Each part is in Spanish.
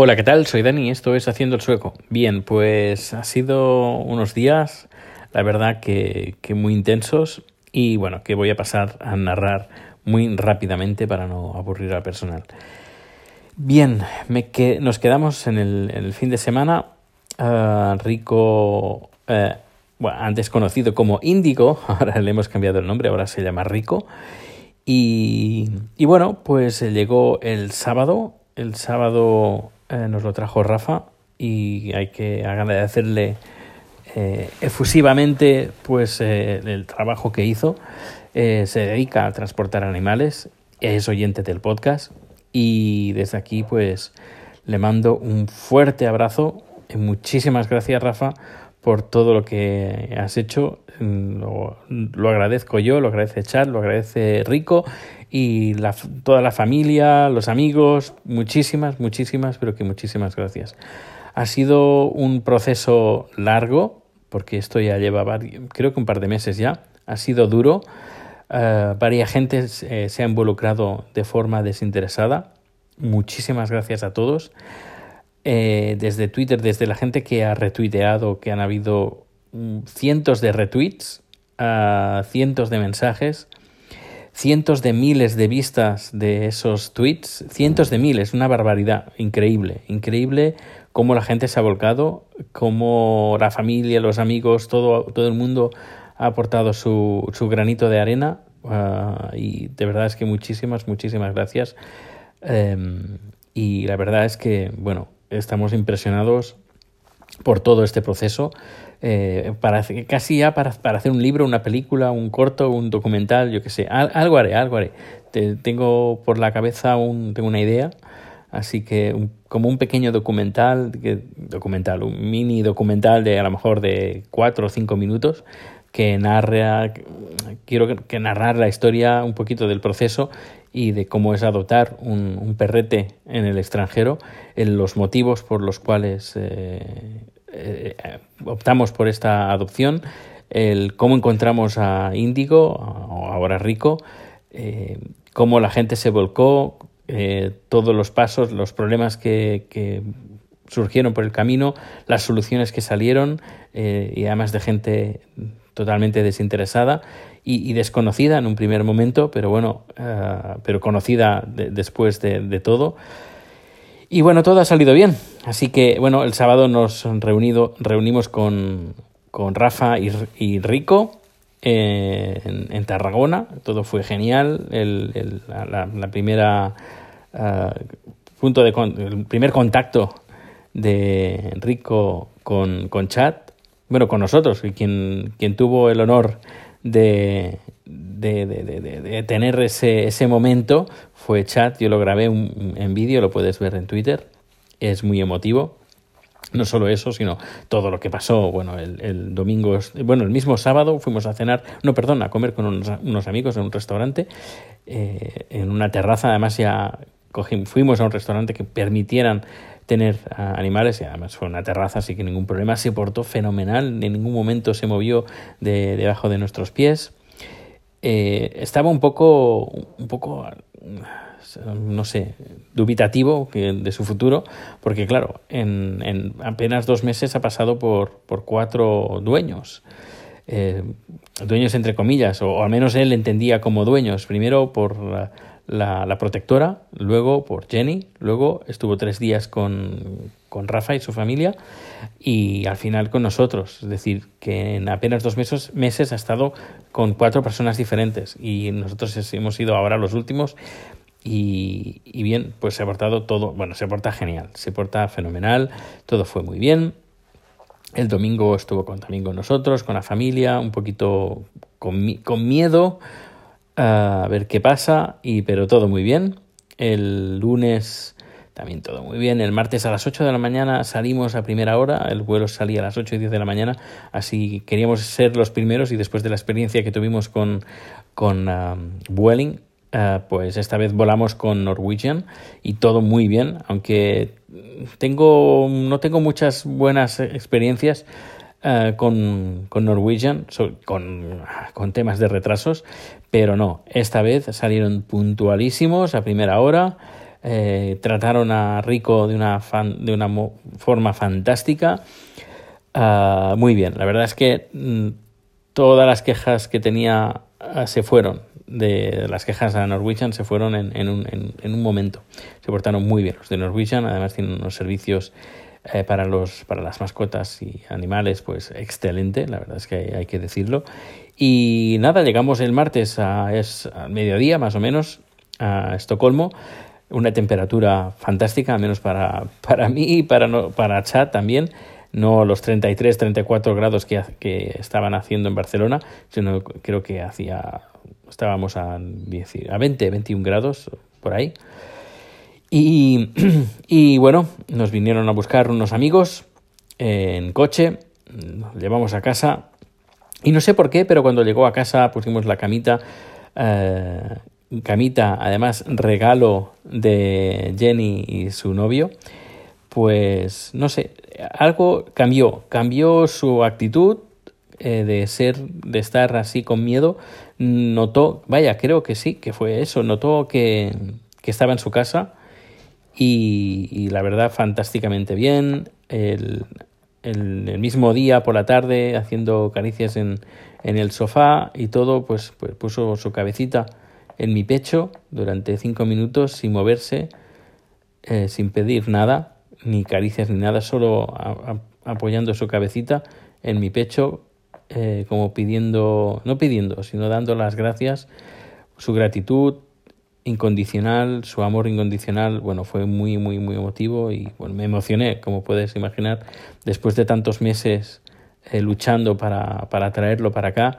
Hola, ¿qué tal? Soy Dani, esto es Haciendo el Sueco. Bien, pues ha sido unos días, la verdad que, muy intensos y bueno, que voy a pasar a narrar muy rápidamente para no aburrir al personal. Bien, que, nos quedamos en el, fin de semana. Ah, Rico, eh, antes conocido como Índigo, ahora le hemos cambiado el nombre, ahora se llama Rico. Y bueno, pues llegó el sábado. El sábado eh, nos lo trajo Rafa y hay que agradecerle eh, efusivamente pues eh, el trabajo que hizo. se dedica a transportar animales, es oyente del podcast y desde aquí pues le mando un fuerte abrazo. Muchísimas gracias Rafa por todo lo que has hecho. Lo, lo agradezco yo, lo agradece Chad, lo agradece Rico y la, toda la familia, los amigos, muchísimas, muchísimas, pero que muchísimas gracias. Ha sido un proceso largo, porque esto ya lleva, creo que un par de meses ya, ha sido duro. Uh, varias gente eh, se ha involucrado de forma desinteresada. Muchísimas gracias a todos. Eh, desde Twitter, desde la gente que ha retuiteado, que han habido mm, cientos de retweets, uh, cientos de mensajes, cientos de miles de vistas de esos tweets, cientos de miles, una barbaridad, increíble, increíble cómo la gente se ha volcado, cómo la familia, los amigos, todo, todo el mundo ha aportado su, su granito de arena ah, y de verdad es que muchísimas, muchísimas gracias. Em, y la verdad es que, bueno, estamos impresionados por todo este proceso eh, para casi ya para, para, hacer un libro, una película, un corto, un documental, yo qué sé, algo haré, algo haré. tengo por la cabeza un, tengo una idea, así que como un pequeño documental, que, documental, un mini documental de a lo mejor de cuatro o cinco minutos que narra, quiero que, narrar la historia un poquito del proceso y de cómo es adoptar un, perrete en el extranjero, en los motivos por los cuales eh, eh, optamos por esta adopción, el cómo encontramos a Índigo, ahora Rico, eh, cómo la gente se volcó, todos los pasos, los problemas que, surgieron por el camino, las soluciones que salieron y además de gente totalmente desinteresada y, desconocida en un primer momento, pero bueno, pero conocida después de, todo. Y bueno, todo ha salido bien. Así que, bueno, el sábado nos reunido, reunimos con, con Rafa y, Rico eh, en, Tarragona. Todo fue genial. El, la, primera ah, punto de el primer contacto de Rico con, con Chat, bueno, con nosotros, y quien, quien tuvo el honor de, de, de, de, tener ese, ese momento fue chat, yo lo grabé en vídeo, lo puedes ver en Twitter, es muy emotivo. No solo eso, sino todo lo que pasó. Bueno, el, domingo, bueno, el mismo sábado fuimos a cenar, no, perdón, a comer con unos, amigos en un restaurante, eh, en una terraza. Además, ya fuimos a un restaurante que permitieran tener animales y además fue una terraza, así que ningún problema. Se portó fenomenal, en ningún momento se movió de, debajo de nuestros pies. Eh, estaba un poco, un poco, no sé, dubitativo de su futuro, porque claro, en, en apenas dos meses ha pasado por, por cuatro dueños. Eh, dueños entre comillas, o, al menos él entendía como dueños, primero por la, protectora, luego por Jenny, luego estuvo tres días con, con Rafa y su familia y al final con nosotros. Es decir, que en apenas dos meses, meses ha estado con cuatro personas diferentes y nosotros hemos sido ahora los últimos y, y, bien, pues se ha portado todo, bueno, se porta genial, se porta fenomenal, todo fue muy bien. El domingo estuvo con, también con nosotros, con la familia, un poquito con, con miedo a ver qué pasa, y, pero todo muy bien. El lunes también todo muy bien. El martes a las 8 de la mañana salimos a primera hora, el vuelo salía a las 8 y 10 de la mañana, así queríamos ser los primeros y después de la experiencia que tuvimos con, con um, Vueling, uh, pues esta vez volamos con Norwegian y todo muy bien, aunque tengo, no tengo muchas buenas experiencias. Uh, con, con, Norwegian, con, con, temas de retrasos, pero no, esta vez salieron puntualísimos a primera hora, eh, trataron a Rico de una, de una forma fantástica. Ah, muy bien, la verdad es que mm, todas las quejas que tenía ah, se fueron. De las quejas a Norwegian se fueron en, en, un, en, un, momento. Se portaron muy bien los de Norwegian. Además tienen unos servicios eh, para, los, para las mascotas y animales, pues excelente. La verdad es que hay, que decirlo. Y nada, llegamos el martes a, es, al mediodía más o menos a Estocolmo una temperatura fantástica, al menos para, para mí y para, no, para Chad también, no los 33, 34 grados que, que estaban haciendo en Barcelona, sino creo que hacía, estábamos a, a 20, 21 grados por ahí. Y, bueno, nos vinieron a buscar unos amigos en coche, nos llevamos a casa. Y no sé por qué, pero cuando llegó a casa pusimos la camita eh, camita, además regalo de Jenny y su novio, pues no sé, algo cambió, cambió su actitud eh, de ser, de estar así con miedo, notó, vaya, creo que sí, que fue eso, notó que, que estaba en su casa y, la verdad fantásticamente bien, el, el, mismo día por la tarde haciendo caricias en, en el sofá y todo, pues, pues puso su cabecita en mi pecho durante cinco minutos sin moverse, eh, sin pedir nada, ni caricias ni nada, solo apoyando su cabecita en mi pecho, eh, como pidiendo, no pidiendo, sino dando las gracias, su gratitud incondicional, su amor incondicional, bueno, fue muy, muy, muy emotivo y bueno, me emocioné, como puedes imaginar, después de tantos meses eh, luchando para, para traerlo para acá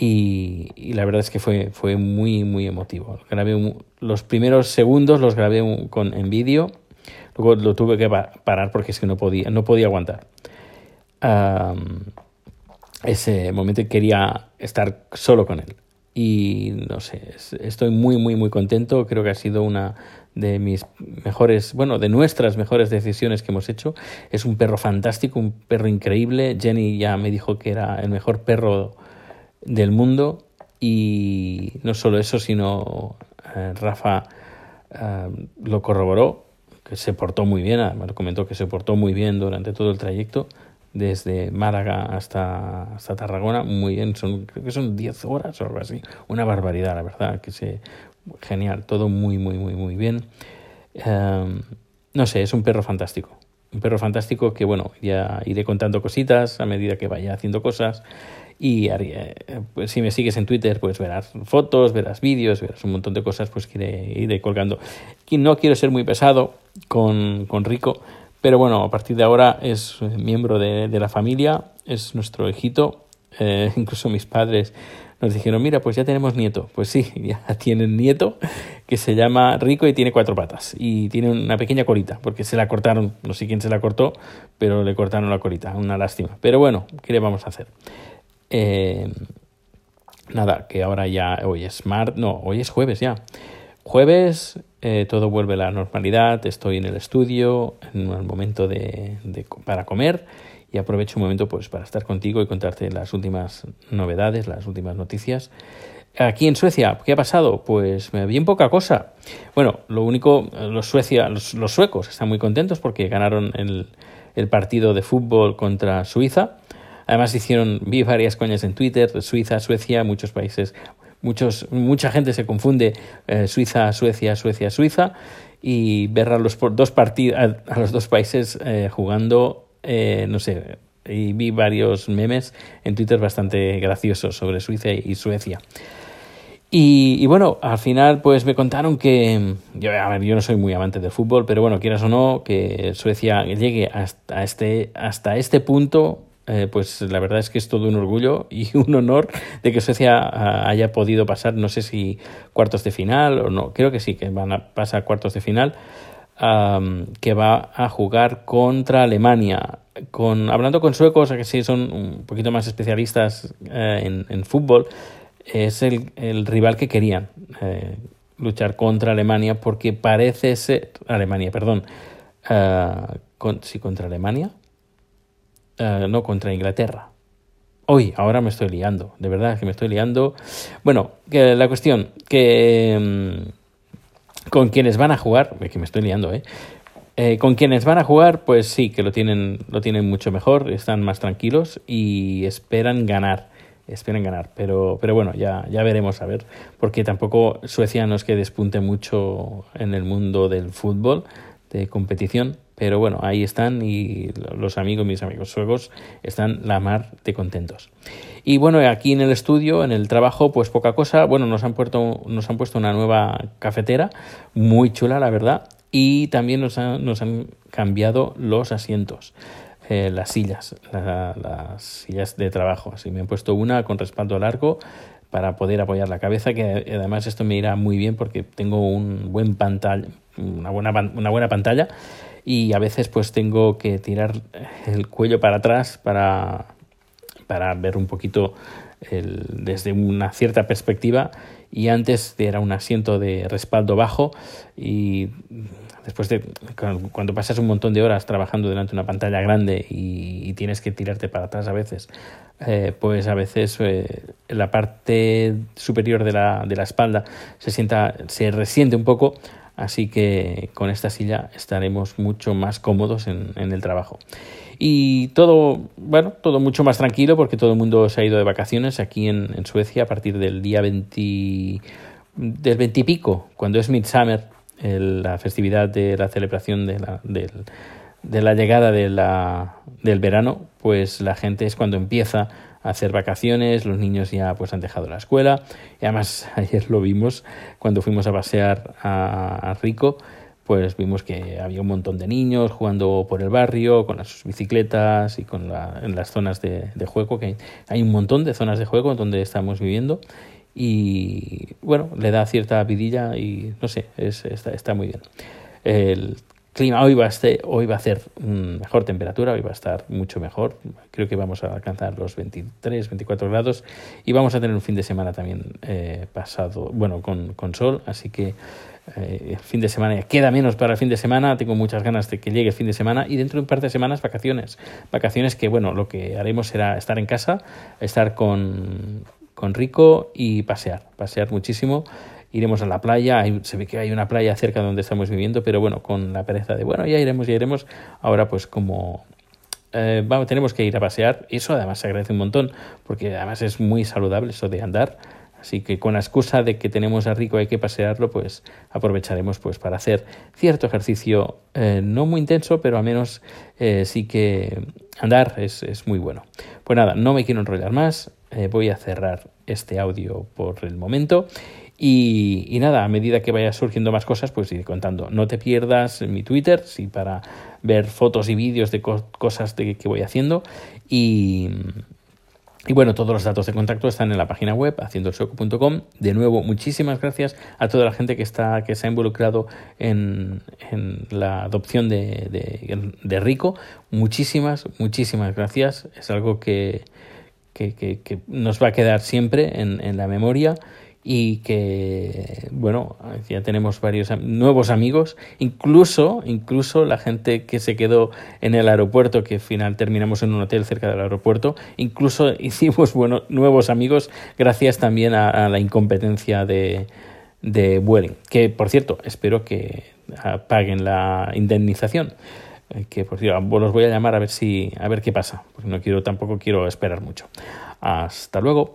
y, la verdad es que fue, fue muy, muy emotivo. Grabé los primeros segundos los grabé con, en vídeo, luego lo tuve que parar porque es que no podía, no podía aguantar. ese momento quería estar solo con él. Y no sé, estoy muy, muy, muy contento. Creo que ha sido una de mis mejores, bueno, de nuestras mejores decisiones que hemos hecho. Es un perro fantástico, un perro increíble. Jenny ya me dijo que era el mejor perro del mundo y no solo eso, sino eh, Rafa eh, lo corroboró, que se portó muy bien, me comentó que se portó muy bien durante todo el trayecto, desde Málaga hasta, hasta Tarragona, muy bien, son, creo que son 10 horas o algo así, una barbaridad, la verdad, que se, genial, todo muy, muy, muy, muy bien. Em, no sé, es un perro fantástico, un perro fantástico que, bueno, ya iré contando cositas a medida que vaya haciendo cosas. Y pues, si me sigues en Twitter, pues verás fotos, verás vídeos, verás un montón de cosas pues que iré, colgando. Y no quiero ser muy pesado con, con Rico, pero bueno, a partir de ahora es miembro de, de la familia, es nuestro hijito. Eh, incluso mis padres nos dijeron, mira, pues ya tenemos nieto. Pues sí, ya tienen nieto que se llama Rico y tiene cuatro patas y tiene una pequeña colita, porque se la cortaron, no sé quién se la cortó, pero le cortaron la colita, una lástima. Pero bueno, ¿qué le vamos a hacer? Eh, nada, que ahora ya, hoy es mar, no, hoy es jueves ya. Jueves, eh, todo vuelve a la normalidad, estoy en el estudio, en el momento de, para comer y aprovecho un momento pues para estar contigo y contarte las últimas novedades, las últimas noticias. Aquí en Suecia, ¿qué ha pasado? Pues bien poca cosa. Bueno, lo único, los, Suecia, los, suecos están muy contentos porque ganaron el, el partido de fútbol contra Suiza Además hicieron, vi varias coñas en Twitter, Suiza, Suecia, muchos países, muchos, mucha gente se confunde eh, Suiza, Suecia, Suecia, Suiza y ver a los dos partidos, a, los dos países eh, jugando, eh, no sé, y vi varios memes en Twitter bastante graciosos sobre Suiza y Suecia. Y, bueno, al final pues me contaron que, yo, a ver, yo no soy muy amante del fútbol, pero bueno, quieras o no, que Suecia llegue hasta este, hasta este punto eh, pues la verdad es que es todo un orgullo y un honor de que Suecia ah, haya podido pasar, no sé si cuartos de final o no, creo que sí, que van a pasar cuartos de final, que va a jugar contra Alemania. Con, hablando con suecos, que sí son un poquito más especialistas eh, en, fútbol, es el, rival que querían eh, luchar contra Alemania porque parece ser Alemania, perdón, ah, sí contra Alemania eh, no contra Inglaterra. Hoy, ahora me estoy liando, de verdad que me estoy liando. Bueno, que la cuestión, que mm, con quienes van a jugar, que me estoy liando, ¿eh? Eh, con quienes van a jugar, pues sí, que lo tienen, lo tienen mucho mejor, están más tranquilos y esperan ganar. Esperan ganar, pero, pero bueno, ya, ya veremos a ver, porque tampoco Suecia no es que despunte mucho en el mundo del fútbol, de competición, pero bueno, ahí están y los amigos, mis amigos suecos, están la mar de contentos. Y bueno, aquí en el estudio, en el trabajo, pues poca cosa. Bueno, nos han puesto, nos han puesto una nueva cafetera, muy chula, la verdad y también nos, nos han cambiado los asientos. Eh, las sillas, las sillas de trabajo. Así me han puesto una con respaldo largo para poder apoyar la cabeza, que además esto me irá muy bien porque tengo un buen pantalla, una buena, una buena pantalla y a veces pues tengo que tirar el cuello para atrás para, para ver un poquito el, desde una cierta perspectiva. Y antes era un asiento de respaldo bajo y después de cuando pasas un montón de horas trabajando delante de una pantalla grande y, tienes que tirarte para atrás a veces, eh, pues a veces eh, la parte superior de la, de la espalda se sienta, se resiente un poco, así que con esta silla estaremos mucho más cómodos en, en el trabajo. Y todo, bueno, todo mucho más tranquilo porque todo el mundo se ha ido de vacaciones aquí en, Suecia a partir del día 20, del 20 y pico, cuando es Midsummer, la festividad de la celebración de la, de la llegada de la, del verano, pues la gente es cuando empieza hacer vacaciones, los niños ya pues han dejado la escuela y además ayer lo vimos cuando fuimos a pasear a, Rico pues vimos que había un montón de niños jugando por el barrio, con sus bicicletas y con la, en las zonas de, juego, que hay, un montón de zonas de juego donde estamos viviendo y bueno, le da cierta vidilla y no sé, es, está, está muy bien. El clima hoy va, a ser, hoy va a hacer mejor temperatura, hoy va a estar mucho mejor. Creo que vamos a alcanzar los 23, 24 grados y vamos a tener un fin de semana también eh, pasado, bueno, con, con sol, así que eh, el fin de semana ya queda menos para el fin de semana, tengo muchas ganas de que llegue el fin de semana y dentro de un par de semanas vacaciones. Vacaciones que, bueno, lo que haremos será estar en casa, estar con, con Rico y pasear, pasear muchísimo. Iremos a la playa, se ve que hay una playa cerca de donde estamos viviendo, pero bueno, con la pereza de, bueno, ya iremos, ya iremos. Ahora pues como eh, vamos, tenemos que ir a pasear, eso además se agradece un montón, porque además es muy saludable eso de andar Así que con la excusa de que tenemos a Rico hay que pasearlo, pues aprovecharemos pues para hacer cierto ejercicio eh, no muy intenso, pero al menos eh, sí que andar es, es, muy bueno. Pues nada, no me quiero enrollar más, voy a cerrar este audio por el momento. Y, nada, a medida que vaya surgiendo más cosas, pues iré contando. No te pierdas mi Twitter, sí, para ver fotos y vídeos de cosas de que voy haciendo. Y, y bueno, todos los datos de contacto están en la página web haciendoelsueco.com. De nuevo, muchísimas gracias a toda la gente que está que se ha involucrado en, la adopción de, de, de, Rico. Muchísimas, muchísimas gracias. Es algo que, que, que, que nos va a quedar siempre en, en la memoria y que bueno ya tenemos varios nuevos amigos. Incluso incluso la gente que se quedó en el aeropuerto que al final terminamos en un hotel cerca del aeropuerto incluso hicimos bueno nuevos amigos gracias también a, la incompetencia de de Vueling que por cierto espero que paguen la indemnización. Eh, que por cierto los voy a llamar a ver si a ver qué pasa porque no quiero tampoco quiero esperar mucho. Hasta luego